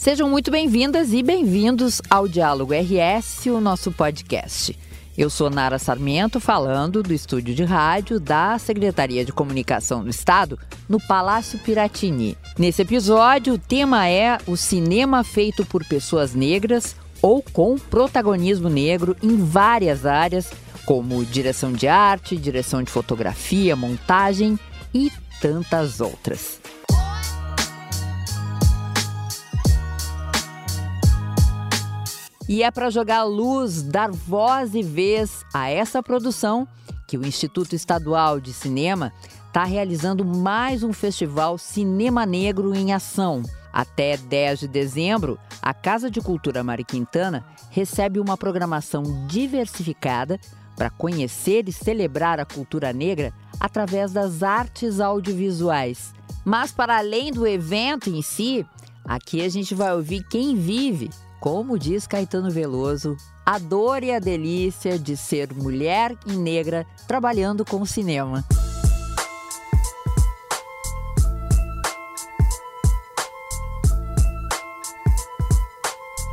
Sejam muito bem-vindas e bem-vindos ao Diálogo RS, o nosso podcast. Eu sou Nara Sarmento, falando do estúdio de rádio da Secretaria de Comunicação do Estado, no Palácio Piratini. Nesse episódio, o tema é o cinema feito por pessoas negras ou com protagonismo negro em várias áreas, como direção de arte, direção de fotografia, montagem e tantas outras. E é para jogar luz, dar voz e vez a essa produção que o Instituto Estadual de Cinema está realizando mais um festival Cinema Negro em Ação. Até 10 de dezembro, a Casa de Cultura Mariquintana recebe uma programação diversificada para conhecer e celebrar a cultura negra através das artes audiovisuais. Mas, para além do evento em si, aqui a gente vai ouvir quem vive como diz Caetano Veloso, a dor e a delícia de ser mulher e negra trabalhando com o cinema.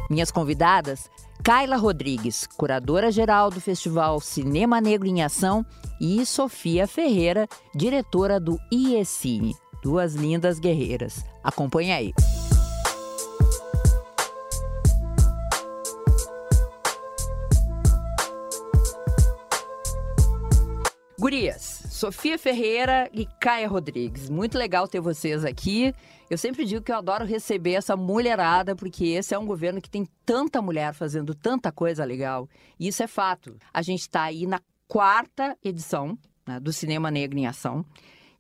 Minhas convidadas, Kaila Rodrigues, curadora-geral do Festival Cinema Negro em Ação, e Sofia Ferreira, diretora do IECine. Duas lindas guerreiras. Acompanhe aí. Sofia Ferreira e Caia Rodrigues. Muito legal ter vocês aqui. Eu sempre digo que eu adoro receber essa mulherada, porque esse é um governo que tem tanta mulher fazendo tanta coisa legal. E isso é fato. A gente está aí na quarta edição né, do Cinema Negro em Ação,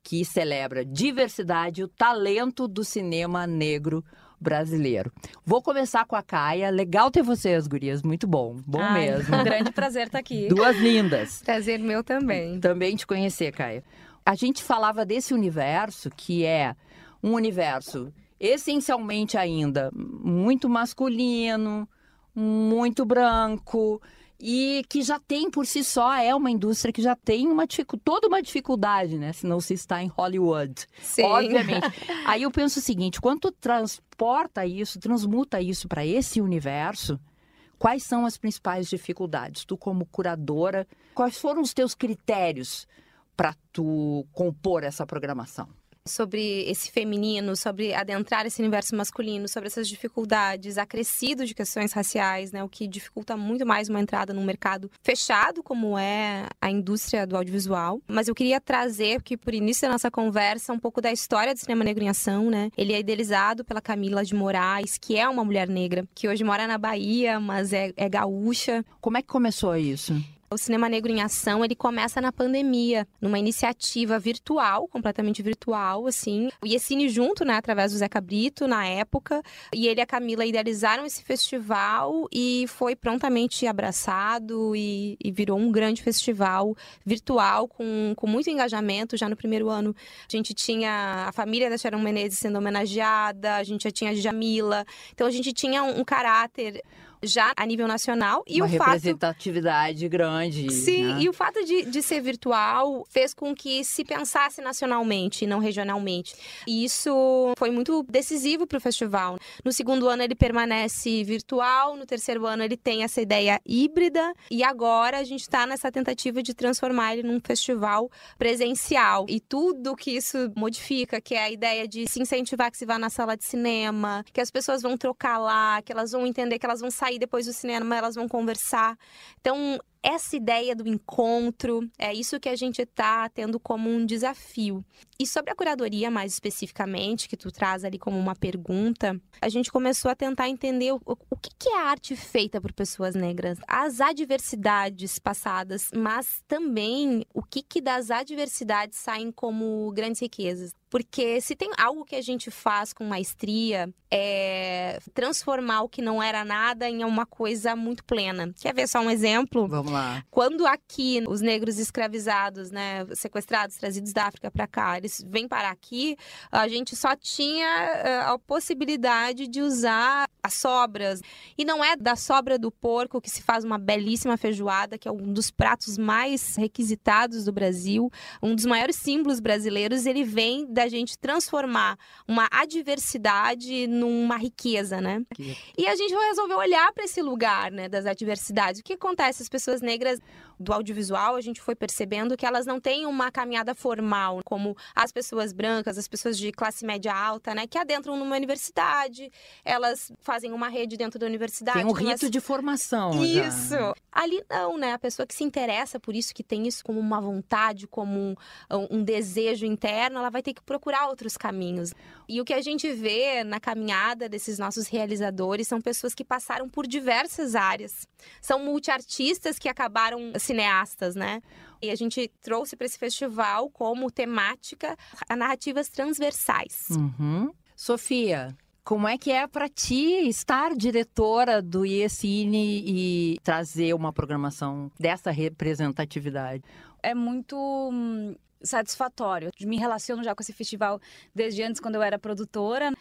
que celebra diversidade e o talento do cinema negro brasileiro. Vou começar com a Caia. Legal ter vocês, gurias. Muito bom. Bom Ai, mesmo. Um grande prazer estar aqui. Duas lindas. Prazer meu também. Também te conhecer, Caia. A gente falava desse universo que é um universo essencialmente ainda muito masculino, muito branco, e que já tem por si só, é uma indústria que já tem uma, toda uma dificuldade, né? Se não se está em Hollywood. Sim. Obviamente. Aí eu penso o seguinte: quando transporta isso, transmuta isso para esse universo, quais são as principais dificuldades? Tu, como curadora, quais foram os teus critérios para tu compor essa programação? Sobre esse feminino, sobre adentrar esse universo masculino, sobre essas dificuldades, acrescido de questões raciais, né, o que dificulta muito mais uma entrada num mercado fechado como é a indústria do audiovisual. Mas eu queria trazer, que por início da nossa conversa, um pouco da história do cinema negro em ação, né? Ele é idealizado pela Camila de Moraes, que é uma mulher negra, que hoje mora na Bahia, mas é, é gaúcha. Como é que começou isso? O Cinema Negro em Ação, ele começa na pandemia, numa iniciativa virtual, completamente virtual, assim. O Yesine junto, né, através do Zeca Brito, na época, e ele e a Camila idealizaram esse festival e foi prontamente abraçado e, e virou um grande festival virtual com, com muito engajamento. Já no primeiro ano, a gente tinha a família da Sharon Menezes sendo homenageada, a gente já tinha a Jamila. Então, a gente tinha um, um caráter já a nível nacional. E Uma o representatividade fato... grande. Sim, né? e o fato de, de ser virtual fez com que se pensasse nacionalmente e não regionalmente. E isso foi muito decisivo para o festival. No segundo ano ele permanece virtual, no terceiro ano ele tem essa ideia híbrida e agora a gente está nessa tentativa de transformar ele num festival presencial. E tudo que isso modifica, que é a ideia de se incentivar que se vá na sala de cinema, que as pessoas vão trocar lá, que elas vão entender que elas vão sair sair depois do cinema, elas vão conversar. Então, essa ideia do encontro, é isso que a gente está tendo como um desafio. E sobre a curadoria, mais especificamente, que tu traz ali como uma pergunta, a gente começou a tentar entender o, o que, que é arte feita por pessoas negras, as adversidades passadas, mas também o que, que das adversidades saem como grandes riquezas. Porque se tem algo que a gente faz com maestria é transformar o que não era nada em uma coisa muito plena. Quer ver só um exemplo? Vamos Vamos lá. Quando aqui os negros escravizados, né, sequestrados, trazidos da África para cá, eles vêm para aqui, a gente só tinha eh, a possibilidade de usar as sobras. E não é da sobra do porco que se faz uma belíssima feijoada, que é um dos pratos mais requisitados do Brasil, um dos maiores símbolos brasileiros, ele vem da gente transformar uma adversidade numa riqueza, né? E a gente resolveu olhar para esse lugar, né, das adversidades. O que acontece? As pessoas negras do audiovisual, a gente foi percebendo que elas não têm uma caminhada formal, como as pessoas brancas, as pessoas de classe média alta, né, que adentram numa universidade, elas fazem uma rede dentro da universidade. Tem um rito elas... de formação. Isso. Já. Ali não, né? A pessoa que se interessa por isso, que tem isso como uma vontade, como um, um desejo interno, ela vai ter que procurar outros caminhos. E o que a gente vê na caminhada desses nossos realizadores são pessoas que passaram por diversas áreas. São multiartistas que acabaram cineastas, né? E a gente trouxe para esse festival como temática a narrativas transversais. Uhum. Sofia, como é que é para ti estar diretora do IECine e trazer uma programação dessa representatividade? É muito hum, satisfatório. Me relaciono já com esse festival desde antes, quando eu era produtora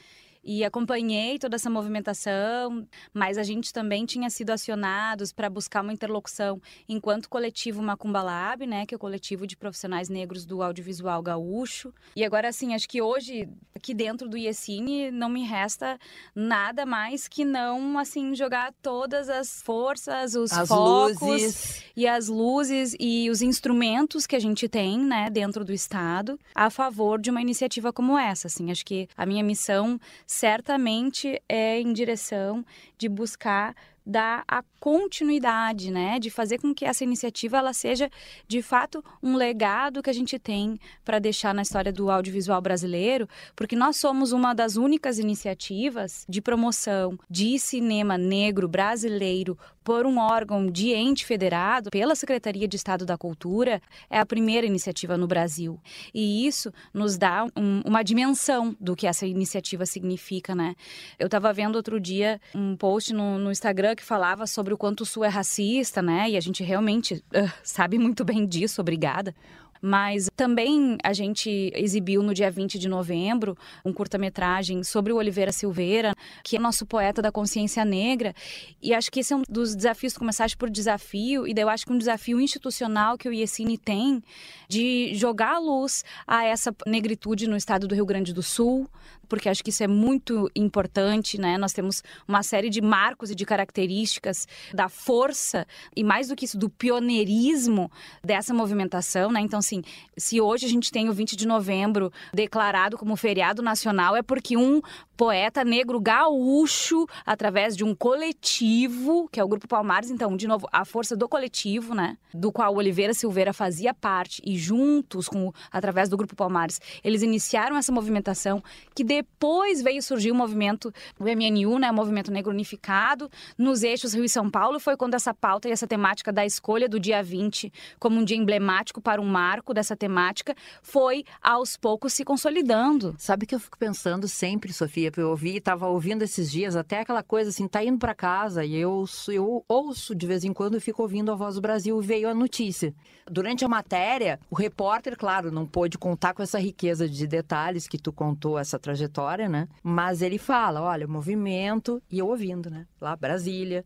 e acompanhei toda essa movimentação, mas a gente também tinha sido acionados para buscar uma interlocução enquanto coletivo Macumba Lab, né, que é o coletivo de profissionais negros do audiovisual gaúcho. E agora assim, acho que hoje aqui dentro do IECine não me resta nada mais que não assim jogar todas as forças, os as focos luzes. e as luzes e os instrumentos que a gente tem, né, dentro do estado a favor de uma iniciativa como essa, assim. Acho que a minha missão certamente é em direção de buscar dar a continuidade, né, de fazer com que essa iniciativa ela seja de fato um legado que a gente tem para deixar na história do audiovisual brasileiro, porque nós somos uma das únicas iniciativas de promoção de cinema negro brasileiro por um órgão de ente federado pela Secretaria de Estado da Cultura, é a primeira iniciativa no Brasil. E isso nos dá um, uma dimensão do que essa iniciativa significa, né? Eu estava vendo outro dia um post no, no Instagram que falava sobre o quanto o Sul é racista, né? E a gente realmente uh, sabe muito bem disso, obrigada. Mas também a gente exibiu no dia 20 de novembro um curta-metragem sobre o Oliveira Silveira, que é nosso poeta da consciência negra. E acho que esse é um dos desafios, começaste por desafio, e daí eu acho que um desafio institucional que o IECINE tem de jogar a luz a essa negritude no estado do Rio Grande do Sul, porque acho que isso é muito importante, né? Nós temos uma série de marcos e de características da força e mais do que isso do pioneirismo dessa movimentação, né? Então, assim, se hoje a gente tem o 20 de novembro declarado como feriado nacional, é porque um poeta negro gaúcho, através de um coletivo, que é o Grupo Palmares, então, de novo, a força do coletivo, né? Do qual Oliveira Silveira fazia parte, e juntos, com através do Grupo Palmares, eles iniciaram essa movimentação que depois veio surgir o movimento, o MNU, né? O Movimento Negro Unificado, nos eixos Rio e São Paulo, foi quando essa pauta e essa temática da escolha do dia 20 como um dia emblemático para um marco dessa temática foi aos poucos se consolidando. Sabe que eu fico pensando sempre, Sofia, eu ouvi, estava ouvindo esses dias até aquela coisa assim, tá indo para casa e eu, eu ouço de vez em quando e fico ouvindo a voz do Brasil e veio a notícia. Durante a matéria, o repórter, claro, não pôde contar com essa riqueza de detalhes que tu contou essa trajetória, né? Mas ele fala, olha, movimento e eu ouvindo, né? Lá Brasília,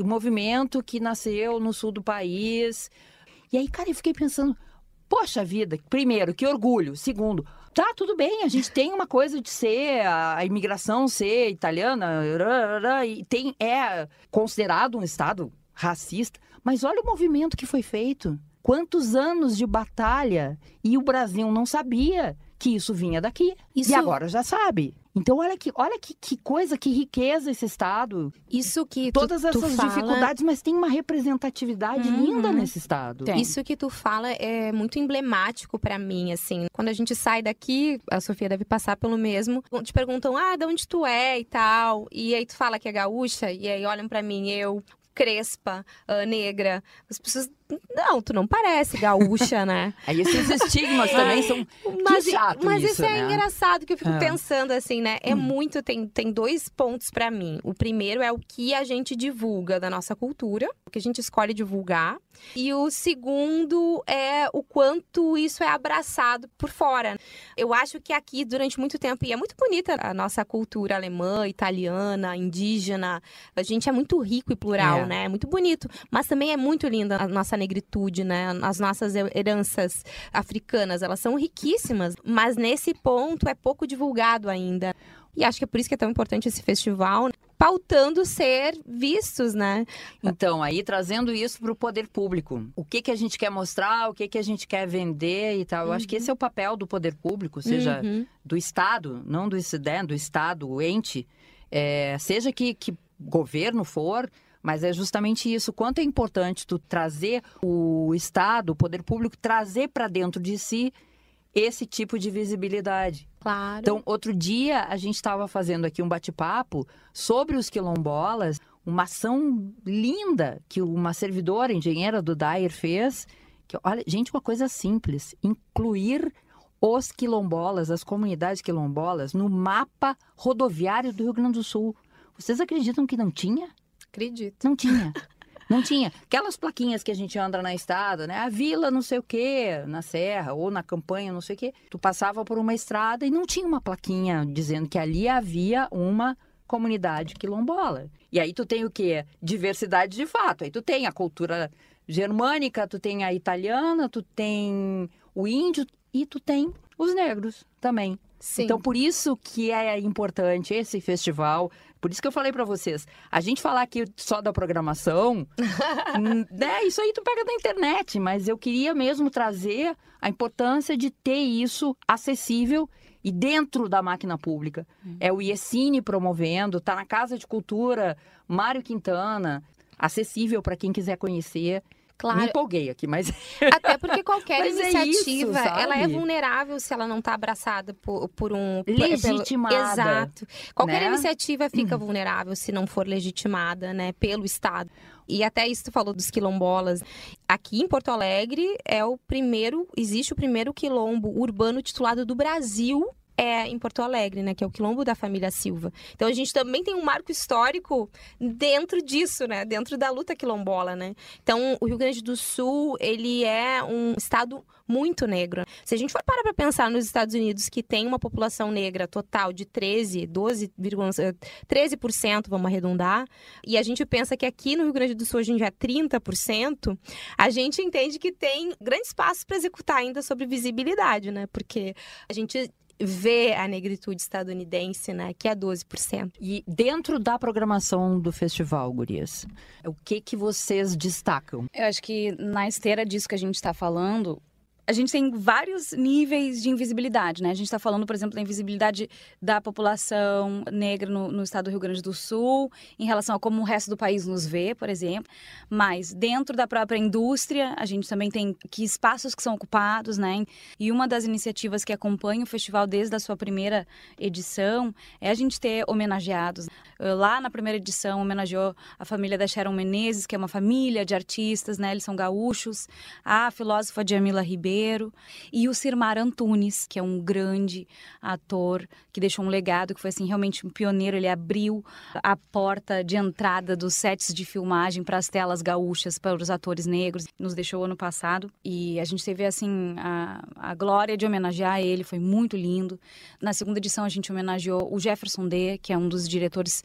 o movimento que nasceu no sul do país. E aí, cara, eu fiquei pensando, Poxa vida, primeiro, que orgulho. Segundo, tá, tudo bem, a gente tem uma coisa de ser, a imigração ser italiana, e tem, é considerado um Estado racista, mas olha o movimento que foi feito. Quantos anos de batalha e o Brasil não sabia que isso vinha daqui. Isso... E agora já sabe. Então, olha que, olha que, que coisa, que riqueza esse Estado. Isso que Todas tu, essas fala... dificuldades, mas tem uma representatividade uhum. linda nesse Estado. Tem. Isso que tu fala é muito emblemático para mim, assim. Quando a gente sai daqui, a Sofia deve passar pelo mesmo, te perguntam, ah, de onde tu é e tal. E aí tu fala que é gaúcha, e aí olham para mim, eu crespa, uh, negra. As pessoas. Não, tu não parece gaúcha, né? Aí esses estigmas também são. Mas, chato mas isso, isso é né? engraçado que eu fico Ah. pensando assim, né? É muito. Tem, tem dois pontos pra mim. O primeiro é o que a gente divulga da nossa cultura, o que a gente escolhe divulgar. E o segundo é o quanto isso é abraçado por fora. Eu acho que aqui, durante muito tempo, e é muito bonita a nossa cultura alemã, italiana, indígena. A gente é muito rico e plural, É. né? É muito bonito. Mas também é muito linda a nossa negritude, né? As nossas heranças africanas, elas são riquíssimas. Mas nesse ponto é pouco divulgado ainda. E acho que é por isso que é tão importante esse festival, pautando ser vistos, né? Então, aí trazendo isso para o poder público. O que, que a gente quer mostrar, o que, que a gente quer vender e tal. Eu acho que esse é o papel do poder público, seja Uhum. do Estado, não do, do Estado, o ente, é, seja que, que governo for, mas é justamente isso. Quanto é importante tu trazer o Estado, o poder público, trazer para dentro de si esse tipo de visibilidade. Claro. Então, outro dia, a gente estava fazendo aqui um bate-papo sobre os quilombolas, uma ação linda que uma servidora engenheira do Dyer fez. Que, olha, gente, uma coisa simples: incluir os quilombolas, as comunidades quilombolas, no mapa rodoviário do Rio Grande do Sul. Vocês acreditam que não tinha? Acredito. Não tinha. Não tinha. Aquelas plaquinhas que a gente anda na estrada, né? A vila não sei o quê, na serra, ou na campanha, não sei o quê. Tu passava por uma estrada e não tinha uma plaquinha dizendo que ali havia uma comunidade quilombola. E aí tu tem o quê? Diversidade de fato. Aí tu tem a cultura germânica, tu tem a italiana, tu tem o índio e tu tem os negros também. Sim. Então, por isso que é importante esse festival. Por isso que eu falei pra vocês. A gente falar aqui só da programação, hum, né, isso aí tu pega da internet. Mas eu queria mesmo trazer a importância de ter isso acessível e dentro da máquina pública. É o IECine promovendo, tá na Casa de Cultura, Mário Quintana, acessível para quem quiser conhecer. Me claro. empolguei aqui, mas Até porque qualquer Mas é isso, iniciativa, ela é vulnerável se ela não está abraçada por, por um... Legitimada, Pelo, exato. Qualquer né? iniciativa fica vulnerável se não for legitimada, né, pelo Estado. E até isso tu falou dos quilombolas. Aqui em Porto Alegre é o primeiro, existe o primeiro quilombo urbano titulado do Brasil. É em Porto Alegre, né? Que é o quilombo da família Silva. Então a gente também tem um marco histórico dentro disso, né? Dentro da luta quilombola, né? Então o Rio Grande do Sul, ele é um estado muito negro. Se a gente for parar para pensar nos Estados Unidos, que tem uma população negra total de 13, 12, 13%, vamos arredondar, e a gente pensa que aqui no Rio Grande do Sul a gente é 30%, a gente entende que tem grande espaço para executar ainda sobre visibilidade, né? Porque a gente vê a negritude estadunidense, né, que é 12%. E dentro da programação do festival, Gurias, o que que vocês destacam? Eu acho que na esteira disso que a gente está falando, a gente tem vários níveis de invisibilidade, né? A gente está falando, por exemplo, da invisibilidade da população negra no, no estado do Rio Grande do Sul, em relação a como o resto do país nos vê, por exemplo. Mas dentro da própria indústria, a gente também tem que espaços que são ocupados, né? E uma das iniciativas que acompanha o festival desde a sua primeira edição é a gente ter homenageados. Lá na primeira edição, homenageou a família da Sharon Menezes, que é uma família de artistas, né? Eles são gaúchos. A filósofa Jamila Ribeiro e o Sirmar Antunes, que é um grande ator que deixou um legado, que foi assim realmente um pioneiro. Ele abriu a porta de entrada dos sets de filmagem para as telas gaúchas para os atores negros. Nos deixou ano passado e a gente teve assim a, a glória de homenagear ele, foi muito lindo. Na segunda edição a gente homenageou o Jefferson D, que é um dos diretores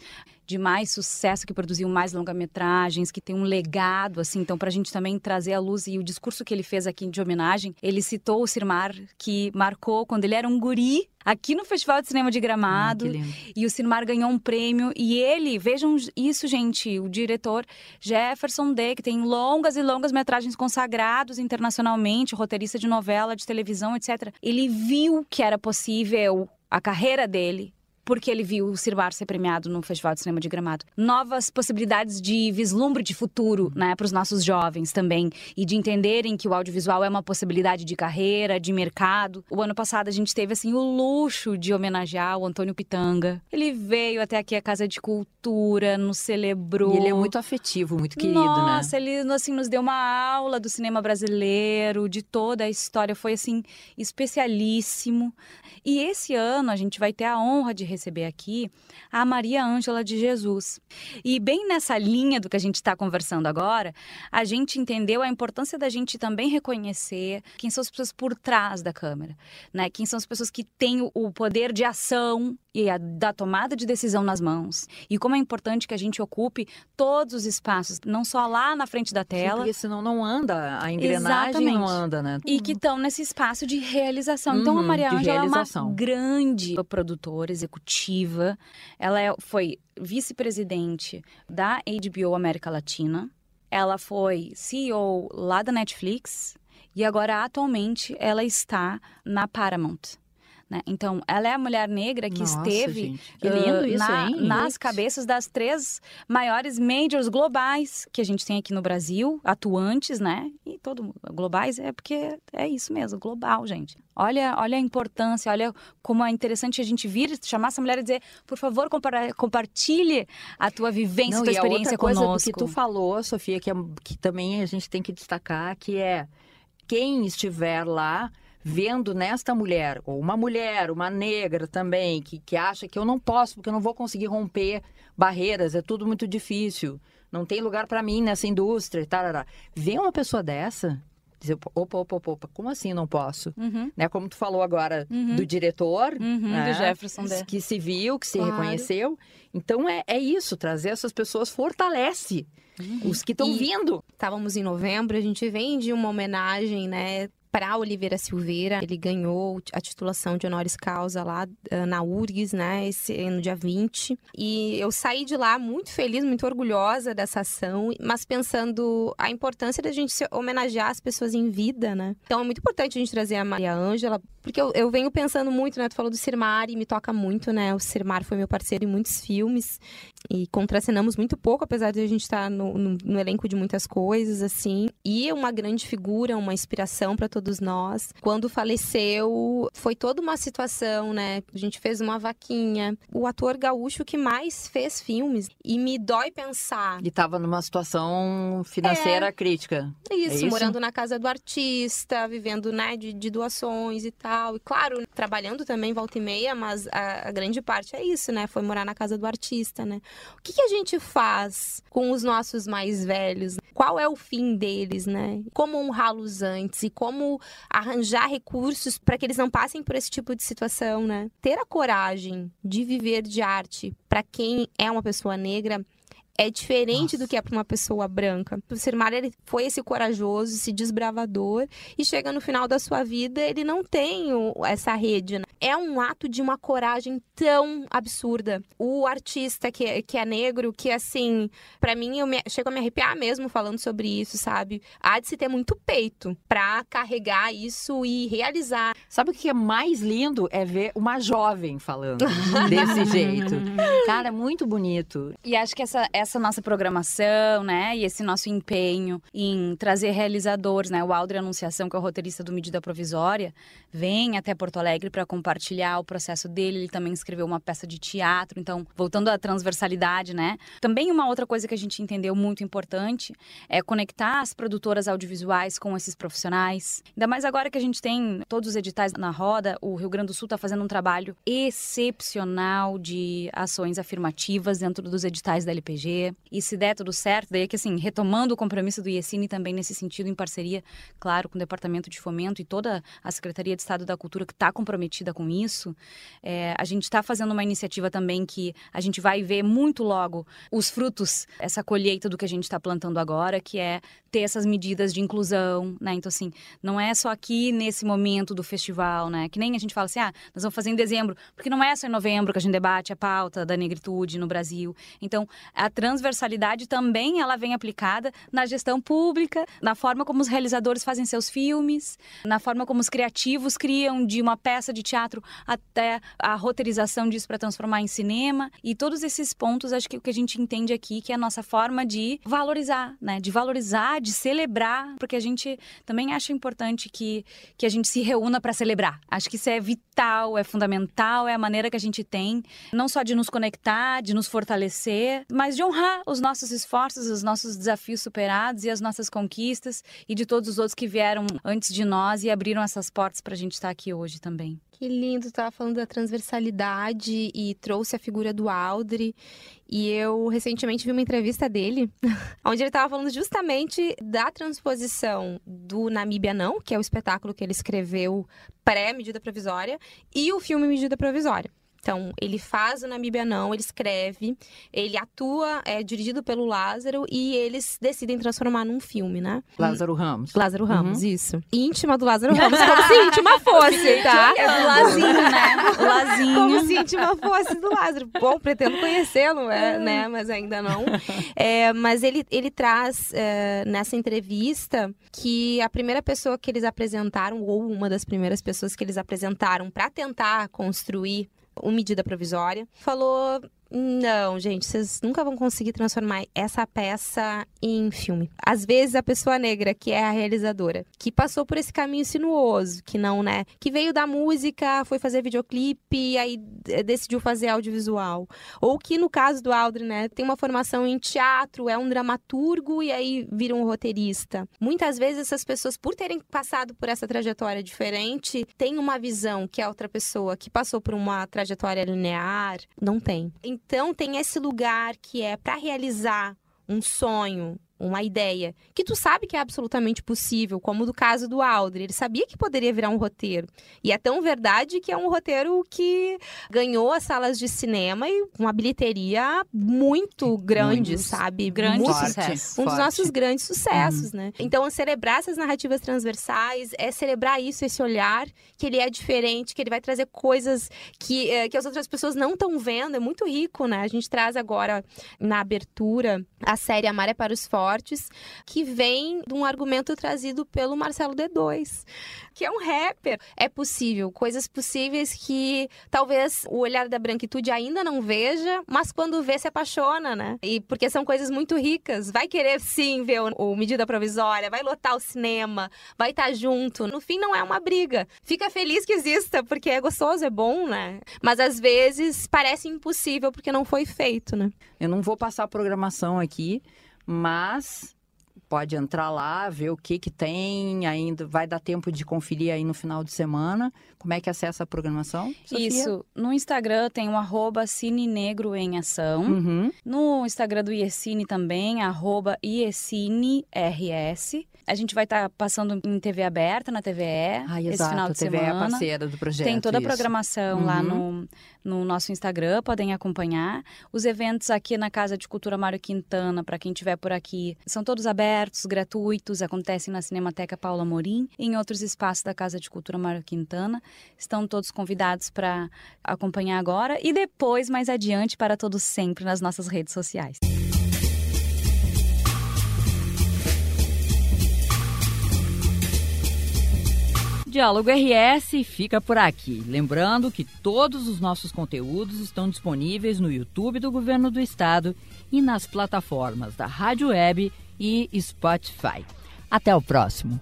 de mais sucesso, que produziu mais longa-metragens, que tem um legado, assim. Então, para a gente também trazer a luz e o discurso que ele fez aqui de homenagem, ele citou o Sirmar, que marcou quando ele era um guri aqui no Festival de Cinema de Gramado. Ah. E o Sirmar ganhou um prêmio. E ele, vejam isso, gente, o diretor Jefferson D., que tem longas e longas metragens consagrados internacionalmente, roteirista de novela, de televisão, etc. Ele viu que era possível a carreira dele porque ele viu o Sirbar ser premiado no Festival de Cinema de Gramado. Novas possibilidades de vislumbre de futuro, né, para os nossos jovens também e de entenderem que o audiovisual é uma possibilidade de carreira, de mercado. O ano passado a gente teve assim o luxo de homenagear o Antônio Pitanga. Ele veio até aqui a Casa de Cultura, nos celebrou. E ele é muito afetivo, muito querido, Nossa, né? Nossa, ele assim nos deu uma aula do cinema brasileiro, de toda a história, foi assim especialíssimo. E esse ano a gente vai ter a honra de receber aqui a Maria Ângela de Jesus. E bem nessa linha do que a gente está conversando agora, a gente entendeu a importância da gente também reconhecer quem são as pessoas por trás da câmera, né? Quem são as pessoas que têm o poder de ação e a, da tomada de decisão nas mãos. E como é importante que a gente ocupe todos os espaços, não só lá na frente da tela. Sim, porque senão não anda, a engrenagem Exatamente. não anda, né? E que estão nesse espaço de realização. Uhum, então a uhum, Maria Ângela é uma grande produtora executiva. Ela é, foi vice-presidente da HBO América Latina. Ela foi CEO lá da Netflix e agora atualmente ela está na Paramount. Né? Então, ela é a mulher negra que Nossa, esteve que lindo uh, isso, na, nas cabeças das três maiores majors globais que a gente tem aqui no Brasil, atuantes, né? E todo globais é porque é isso mesmo, global, gente. Olha, olha a importância, olha como é interessante a gente vir, chamar essa mulher e dizer, por favor, compartilhe a tua vivência, a tua experiência outra coisa conosco. que tu falou, Sofia, que, é, que também a gente tem que destacar, que é quem estiver lá vendo nesta mulher, ou uma mulher, uma negra também, que, que acha que eu não posso, porque eu não vou conseguir romper barreiras, é tudo muito difícil, não tem lugar para mim nessa indústria, tarará. Vê uma pessoa dessa, dizer, opa, opa, opa, opa, como assim não posso? Uhum. Né? Como tu falou agora uhum. do diretor, uhum, né? do Jefferson de... que se viu, que se claro. reconheceu. Então é, é isso, trazer essas pessoas fortalece uhum. os que estão vindo. Estávamos em novembro, a gente vem de uma homenagem, né? Para Oliveira Silveira. Ele ganhou a titulação de honoris causa lá uh, na URGS, né, esse, no dia 20. E eu saí de lá muito feliz, muito orgulhosa dessa ação, mas pensando a importância da gente homenagear as pessoas em vida, né? Então é muito importante a gente trazer a Maria Ângela, porque eu, eu venho pensando muito, né? Tu falou do Sirmar e me toca muito, né? O Sirmar foi meu parceiro em muitos filmes e contracenamos muito pouco, apesar de a gente estar no, no, no elenco de muitas coisas, assim. E uma grande figura, uma inspiração para todos nós. Quando faleceu, foi toda uma situação, né? A gente fez uma vaquinha. O ator gaúcho que mais fez filmes. E me dói pensar. E estava numa situação financeira é, crítica. Isso, é isso, morando na casa do artista, vivendo, né, de, de, doações e tal. E claro, trabalhando também volta e meia, mas a, a, grande parte é isso, né? Foi morar na casa do artista, né? O que, que a gente faz com os nossos mais velhos? Qual é o fim deles, né? Como honrá-los antes e como arranjar recursos para que eles não passem por esse tipo de situação, né? Ter a coragem de viver de arte para quem é uma pessoa negra é diferente Nossa. do que é para uma pessoa branca. O Sirmar ele foi esse corajoso, esse desbravador e chega no final da sua vida ele não tem essa rede. Né? É um ato de uma coragem tão absurda. O artista que é, que é negro, que assim, para mim eu me, chego a me arrepiar mesmo falando sobre isso, sabe? Há de se ter muito peito para carregar isso e realizar. Sabe o que é mais lindo é ver uma jovem falando desse jeito. Cara, é muito bonito. E acho que essa, essa essa nossa programação, né, e esse nosso empenho em trazer realizadores, né, o Aldre Anunciação, que é o roteirista do Medida Provisória, vem até Porto Alegre para compartilhar o processo dele. Ele também escreveu uma peça de teatro, então, voltando à transversalidade, né? Também uma outra coisa que a gente entendeu muito importante é conectar as produtoras audiovisuais com esses profissionais. Ainda mais agora que a gente tem todos os editais na roda, o Rio Grande do Sul está fazendo um trabalho excepcional de ações afirmativas dentro dos editais da LPG. E se der tudo certo, daí é que assim, retomando o compromisso do IECINE também nesse sentido, em parceria, claro, com o Departamento de Fomento e toda a Secretaria de Estado da Cultura que está comprometida com isso, é, a gente está fazendo uma iniciativa também que a gente vai ver muito logo os frutos, essa colheita do que a gente está plantando agora, que é ter essas medidas de inclusão, né? Então, assim, não é só aqui nesse momento do festival, né? Que nem a gente fala assim, ah, nós vamos fazer em dezembro, porque não é só em novembro que a gente debate a pauta da negritude no Brasil. Então, a transversalidade também ela vem aplicada na gestão pública, na forma como os realizadores fazem seus filmes, na forma como os criativos criam de uma peça de teatro até a roteirização disso para transformar em cinema. E todos esses pontos, acho que o que a gente entende aqui que é a nossa forma de valorizar, né? De valorizar, de celebrar, porque a gente também acha importante que, que a gente se reúna para celebrar. Acho que isso é vital, é fundamental, é a maneira que a gente tem, não só de nos conectar, de nos fortalecer, mas de honrar os nossos esforços, os nossos desafios superados e as nossas conquistas e de todos os outros que vieram antes de nós e abriram essas portas para a gente estar aqui hoje também. Que lindo, estava falando da transversalidade e trouxe a figura do Aldri. E eu recentemente vi uma entrevista dele, onde ele estava falando justamente da transposição do Namíbia Não, que é o espetáculo que ele escreveu pré-medida provisória, e o filme Medida Provisória. Então, ele faz o Namíbia Não, ele escreve, ele atua, é dirigido pelo Lázaro e eles decidem transformar num filme, né? Lázaro Ramos. Lázaro Ramos, uhum. isso. Íntima do Lázaro Ramos, como se íntima fosse, tá? É do Lazinho, né? Lazinho. Como se íntima fosse do Lázaro. Bom, pretendo conhecê-lo, é, né? Mas ainda não. É, mas ele, ele traz é, nessa entrevista que a primeira pessoa que eles apresentaram, ou uma das primeiras pessoas que eles apresentaram para tentar construir uma medida provisória, falou não, gente, vocês nunca vão conseguir transformar essa peça em filme. Às vezes a pessoa negra, que é a realizadora, que passou por esse caminho sinuoso, que não, né? Que veio da música, foi fazer videoclipe e aí decidiu fazer audiovisual. Ou que no caso do Aldrin, né, tem uma formação em teatro, é um dramaturgo e aí vira um roteirista. Muitas vezes essas pessoas, por terem passado por essa trajetória diferente, têm uma visão que a outra pessoa que passou por uma trajetória linear não tem. Então tem esse lugar que é para realizar um sonho, uma ideia que tu sabe que é absolutamente possível, como do caso do Aldri. Ele sabia que poderia virar um roteiro. E é tão verdade que é um roteiro que ganhou as salas de cinema e uma bilheteria muito grande, Muitos. sabe? Grande muito, sucesso. Um dos nossos grandes sucessos, uhum. né? Então, celebrar essas narrativas transversais é celebrar isso, esse olhar, que ele é diferente, que ele vai trazer coisas que, eh, que as outras pessoas não estão vendo. É muito rico, né? A gente traz agora, na abertura, a série Amar é para os Fortes fortes, que vem de um argumento trazido pelo Marcelo D2, que é um rapper. É possível, coisas possíveis que talvez o olhar da branquitude ainda não veja, mas quando vê se apaixona, né? E porque são coisas muito ricas. Vai querer sim ver o, o medida provisória, vai lotar o cinema, vai estar tá junto. No fim não é uma briga. Fica feliz que exista, porque é gostoso, é bom, né? Mas às vezes parece impossível porque não foi feito, né? Eu não vou passar a programação aqui, mas pode entrar lá, ver o que que tem, ainda vai dar tempo de conferir aí no final de semana. Como é que acessa a programação? Sofia? Isso, no Instagram tem o arroba Cine Negro em Ação. Uhum. No Instagram do IECine também, arroba IECineRS. A gente vai estar tá passando em TV aberta, na TVE, ah, esse exato. final de a TVE semana. é parceira do projeto. Tem toda isso. a programação uhum. lá no, no nosso Instagram, podem acompanhar. Os eventos aqui na Casa de Cultura Mário Quintana, para quem estiver por aqui, são todos abertos, gratuitos, acontecem na Cinemateca Paula Morim e em outros espaços da Casa de Cultura Mário Quintana. Estão todos convidados para acompanhar agora e depois, mais adiante, para todos sempre nas nossas redes sociais. Diálogo RS fica por aqui. Lembrando que todos os nossos conteúdos estão disponíveis no YouTube do Governo do Estado e nas plataformas da Rádio Web e Spotify. Até o próximo.